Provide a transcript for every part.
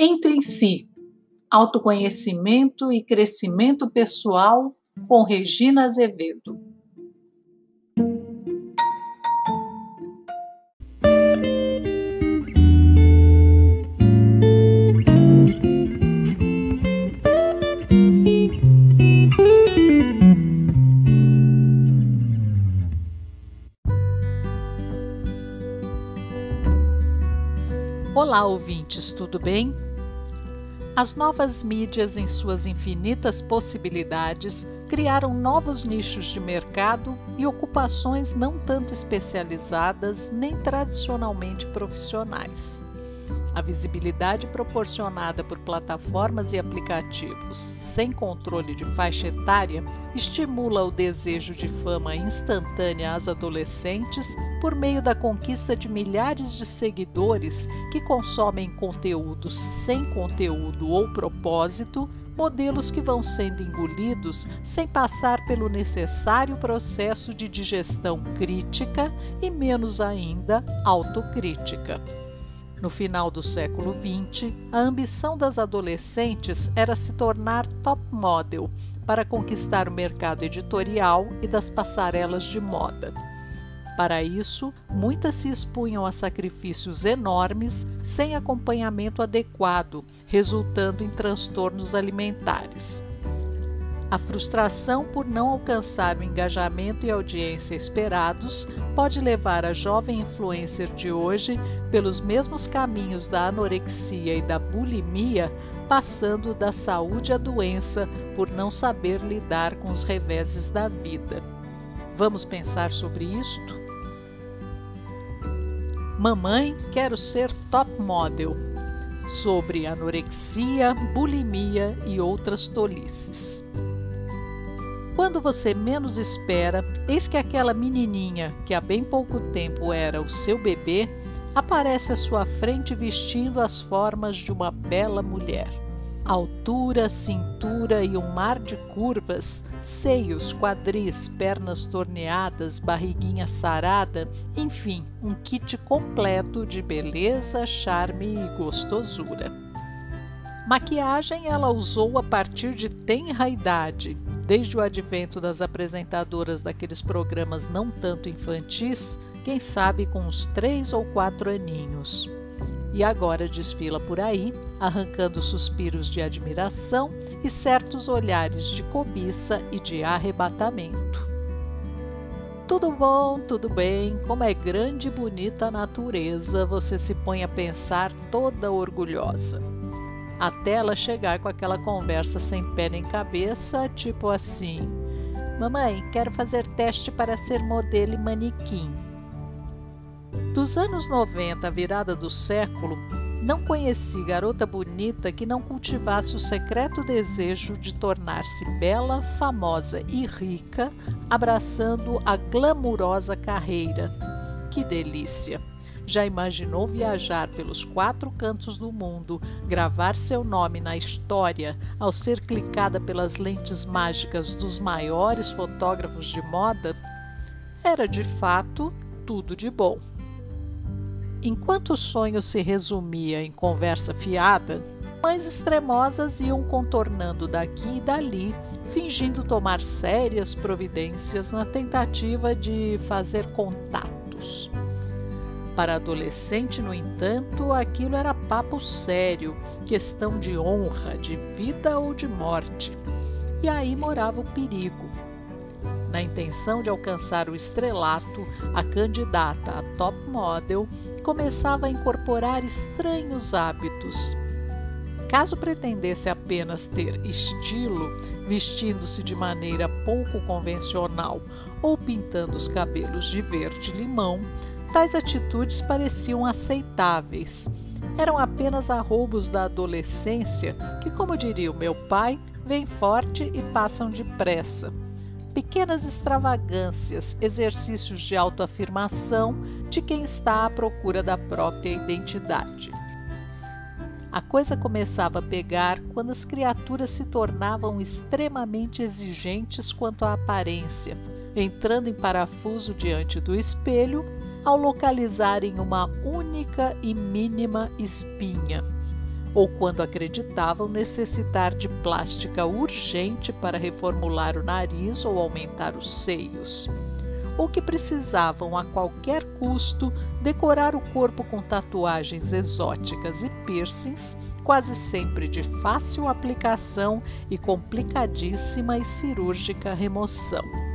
Entre em si, autoconhecimento e crescimento pessoal com Regina Azevedo. Olá, ouvintes, tudo bem? As novas mídias, em suas infinitas possibilidades, criaram novos nichos de mercado e ocupações não tanto especializadas nem tradicionalmente profissionais. A visibilidade proporcionada por plataformas e aplicativos sem controle de faixa etária estimula o desejo de fama instantânea às adolescentes por meio da conquista de milhares de seguidores que consomem conteúdos sem conteúdo ou propósito, modelos que vão sendo engolidos sem passar pelo necessário processo de digestão crítica e, menos ainda, autocrítica. No final do século XX, a ambição das adolescentes era se tornar top model para conquistar o mercado editorial e das passarelas de moda. Para isso, muitas se expunham a sacrifícios enormes sem acompanhamento adequado, resultando em transtornos alimentares. A frustração por não alcançar o engajamento e audiência esperados pode levar a jovem influencer de hoje pelos mesmos caminhos da anorexia e da bulimia, passando da saúde à doença por não saber lidar com os reveses da vida. Vamos pensar sobre isto? Mamãe, quero ser top model. Sobre anorexia, bulimia e outras tolices. Quando você menos espera, eis que aquela menininha, que há bem pouco tempo era o seu bebê, aparece à sua frente vestindo as formas de uma bela mulher. Altura, cintura e um mar de curvas, seios, quadris, pernas torneadas, barriguinha sarada, enfim, um kit completo de beleza, charme e gostosura. Maquiagem ela usou a partir de tenra idade, desde o advento das apresentadoras daqueles programas não tanto infantis, quem sabe com uns três ou quatro aninhos. E agora desfila por aí, arrancando suspiros de admiração e certos olhares de cobiça e de arrebatamento. Tudo bom, tudo bem, como é grande e bonita a natureza, você se põe a pensar toda orgulhosa até ela chegar com aquela conversa sem pé nem cabeça, tipo assim: Mamãe, quero fazer teste para ser modelo e manequim. Dos anos 90 à virada do século, não conheci garota bonita que não cultivasse o secreto desejo de tornar-se bela, famosa e rica, abraçando a glamurosa carreira. Que delícia! Já imaginou viajar pelos quatro cantos do mundo, gravar seu nome na história ao ser clicada pelas lentes mágicas dos maiores fotógrafos de moda? Era de fato tudo de bom. Enquanto o sonho se resumia em conversa fiada, mães extremosas iam contornando daqui e dali, fingindo tomar sérias providências na tentativa de fazer contatos. Para adolescente, no entanto, aquilo era papo sério, questão de honra, de vida ou de morte. E aí morava o perigo. Na intenção de alcançar o estrelato, a candidata a top model começava a incorporar estranhos hábitos. Caso pretendesse apenas ter estilo, vestindo-se de maneira pouco convencional ou pintando os cabelos de verde-limão, Tais atitudes pareciam aceitáveis. Eram apenas arroubos da adolescência que, como diria o meu pai, vêm forte e passam depressa. Pequenas extravagâncias, exercícios de autoafirmação de quem está à procura da própria identidade. A coisa começava a pegar quando as criaturas se tornavam extremamente exigentes quanto à aparência, entrando em parafuso diante do espelho ao localizarem uma única e mínima espinha. ou quando acreditavam necessitar de plástica urgente para reformular o nariz ou aumentar os seios, ou que precisavam a qualquer custo decorar o corpo com tatuagens exóticas e piercings, quase sempre de fácil aplicação e complicadíssima e cirúrgica remoção.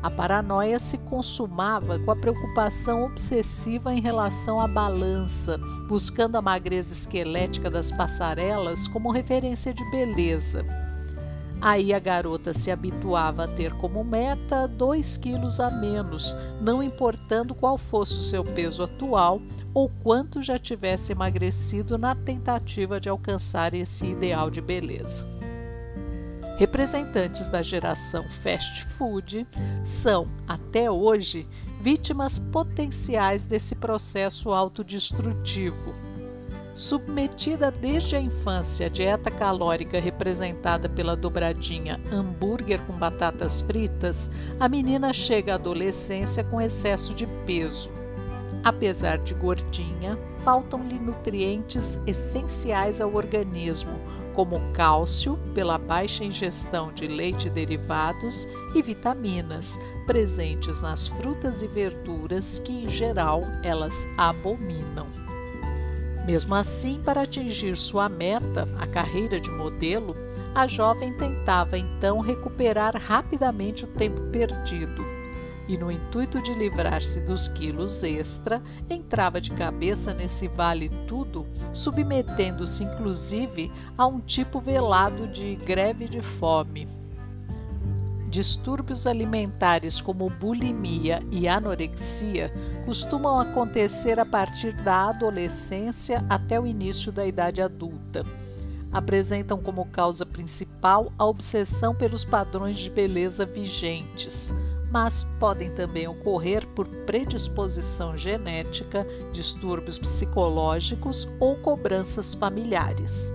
A paranoia se consumava com a preocupação obsessiva em relação à balança, buscando a magreza esquelética das passarelas como referência de beleza. Aí a garota se habituava a ter como meta dois quilos a menos, não importando qual fosse o seu peso atual ou quanto já tivesse emagrecido na tentativa de alcançar esse ideal de beleza. Representantes da geração fast food são, até hoje, vítimas potenciais desse processo autodestrutivo. Submetida desde a infância à dieta calórica representada pela dobradinha hambúrguer com batatas fritas, a menina chega à adolescência com excesso de peso. Apesar de gordinha, faltam-lhe nutrientes essenciais ao organismo, como cálcio, pela baixa ingestão de leite e derivados, e vitaminas, presentes nas frutas e verduras que, em geral, elas abominam. Mesmo assim, para atingir sua meta, a carreira de modelo, a jovem tentava então recuperar rapidamente o tempo perdido e, no intuito de livrar-se dos quilos extra, entrava de cabeça nesse vale tudo, submetendo-se inclusive a um tipo velado de greve de fome. Distúrbios alimentares como bulimia e anorexia costumam acontecer a partir da adolescência até o início da idade adulta. Apresentam como causa principal a obsessão pelos padrões de beleza vigentes, mas podem também ocorrer por predisposição genética, distúrbios psicológicos ou cobranças familiares.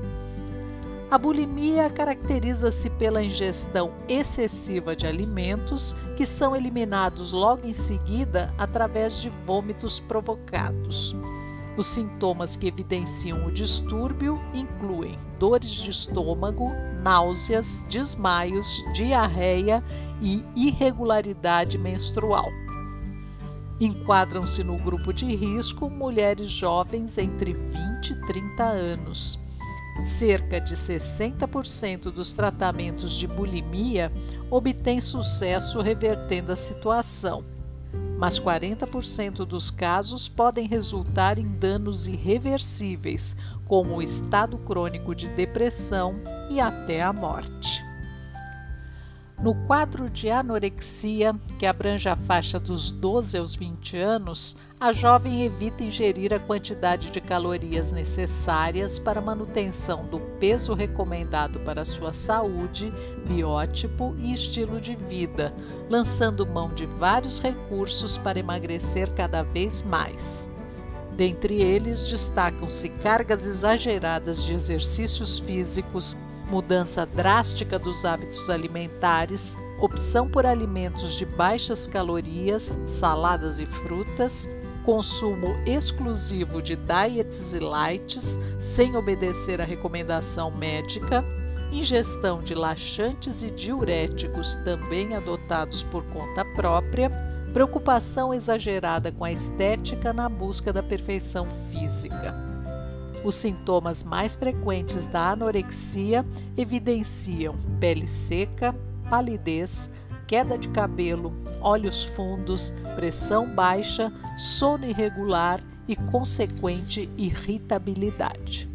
A bulimia caracteriza-se pela ingestão excessiva de alimentos que são eliminados logo em seguida através de vômitos provocados. Os sintomas que evidenciam o distúrbio incluem dores de estômago, náuseas, desmaios, diarreia e irregularidade menstrual. Enquadram-se no grupo de risco mulheres jovens entre 20 e 30 anos. Cerca de 60% dos tratamentos de bulimia obtêm sucesso revertendo a situação mas 40% dos casos podem resultar em danos irreversíveis, como o estado crônico de depressão e até a morte. No quadro de anorexia, que abrange a faixa dos 12 aos 20 anos, a jovem evita ingerir a quantidade de calorias necessárias para a manutenção do peso recomendado para sua saúde, biótipo e estilo de vida, lançando mão de vários recursos para emagrecer cada vez mais. Dentre eles destacam-se cargas exageradas de exercícios físicos, mudança drástica dos hábitos alimentares, opção por alimentos de baixas calorias, saladas e frutas, consumo exclusivo de diets e lights, sem obedecer à recomendação médica, ingestão de laxantes e diuréticos também adotados por conta própria, preocupação exagerada com a estética na busca da perfeição física. Os sintomas mais frequentes da anorexia evidenciam pele seca, palidez, queda de cabelo, olhos fundos, pressão baixa, sono irregular e consequente irritabilidade.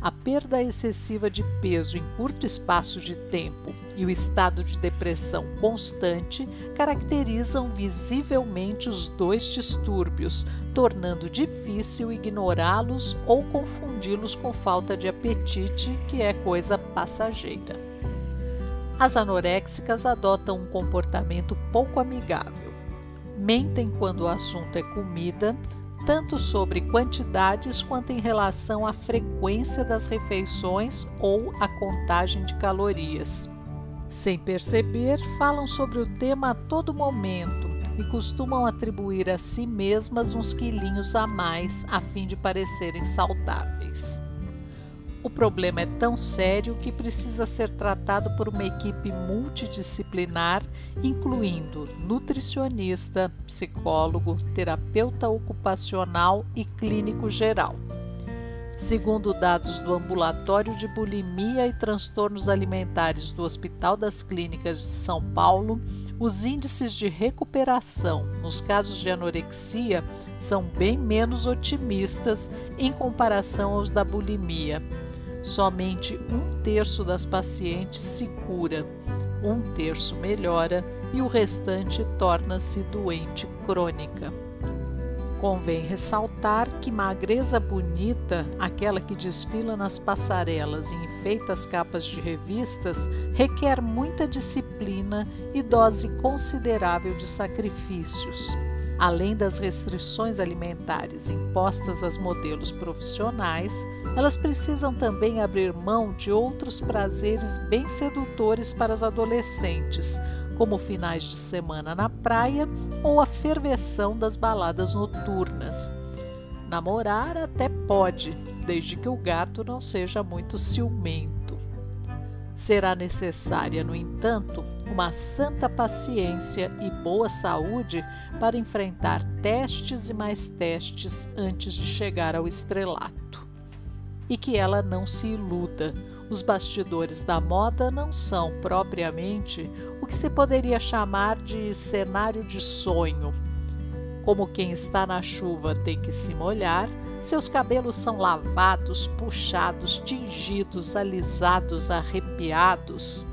A perda excessiva de peso em curto espaço de tempo e o estado de depressão constante caracterizam visivelmente os dois distúrbios, tornando difícil ignorá-los ou confundi-los com falta de apetite, que é coisa passageira. As anoréxicas adotam um comportamento pouco amigável. Mentem quando o assunto é comida, tanto sobre quantidades quanto em relação à frequência das refeições ou a contagem de calorias. Sem perceber, falam sobre o tema a todo momento, e costumam atribuir a si mesmas uns quilinhos a mais a fim de parecerem saudáveis. O problema é tão sério que precisa ser tratado por uma equipe multidisciplinar, incluindo nutricionista, psicólogo, terapeuta ocupacional e clínico geral. Segundo dados do Ambulatório de Bulimia e Transtornos Alimentares do Hospital das Clínicas de São Paulo, os índices de recuperação nos casos de anorexia são bem menos otimistas em comparação aos da bulimia. Somente um terço das pacientes se cura, um terço melhora e o restante torna-se doente crônica. Convém ressaltar que magreza bonita, aquela que desfila nas passarelas e enfeita as capas de revistas, requer muita disciplina e dose considerável de sacrifícios. Além das restrições alimentares impostas às modelos profissionais, elas precisam também abrir mão de outros prazeres bem sedutores para as adolescentes, como finais de semana na praia ou a ferveção das baladas noturnas. Namorar até pode, desde que o gato não seja muito ciumento. Será necessária, no entanto, uma santa paciência e boa saúde para enfrentar testes e mais testes antes de chegar ao estrelato. E que ela não se iluda os bastidores da moda não são propriamente o que se poderia chamar de cenário de sonho. Como quem está na chuva tem que se molhar, seus cabelos são lavados, puxados, tingidos, alisados, arrepiados.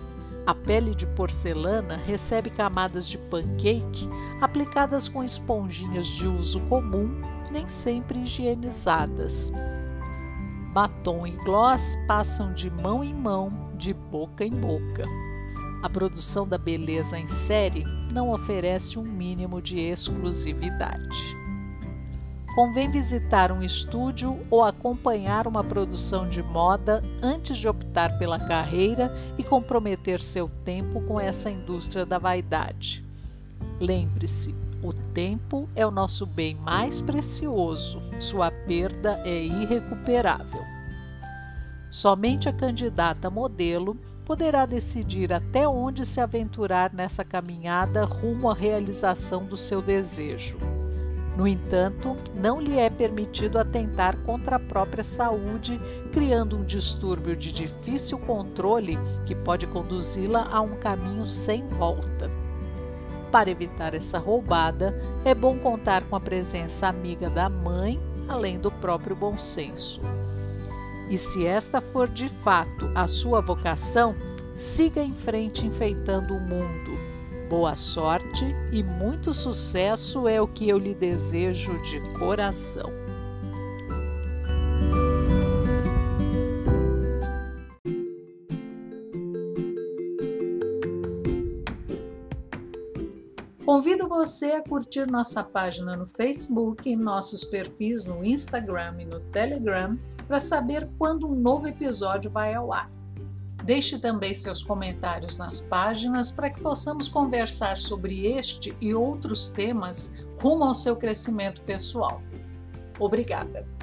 A pele de porcelana recebe camadas de pancake aplicadas com esponjinhas de uso comum, nem sempre higienizadas. Batom e gloss passam de mão em mão, de boca em boca. A produção da beleza em série não oferece um mínimo de exclusividade. Convém visitar um estúdio ou acompanhar uma produção de moda antes de optar pela carreira e comprometer seu tempo com essa indústria da vaidade. Lembre-se, o tempo é o nosso bem mais precioso, sua perda é irrecuperável. Somente a candidata modelo poderá decidir até onde se aventurar nessa caminhada rumo à realização do seu desejo. No entanto, não lhe é permitido atentar contra a própria saúde, criando um distúrbio de difícil controle que pode conduzi-la a um caminho sem volta. Para evitar essa roubada, é bom contar com a presença amiga da mãe, além do próprio bom senso. E se esta for de fato a sua vocação, siga em frente enfeitando o mundo. Boa sorte e muito sucesso é o que eu lhe desejo de coração. Convido você a curtir nossa página no Facebook e nossos perfis no Instagram e no Telegram para saber quando um novo episódio vai ao ar. Deixe também seus comentários nas páginas para que possamos conversar sobre este e outros temas rumo ao seu crescimento pessoal. Obrigada!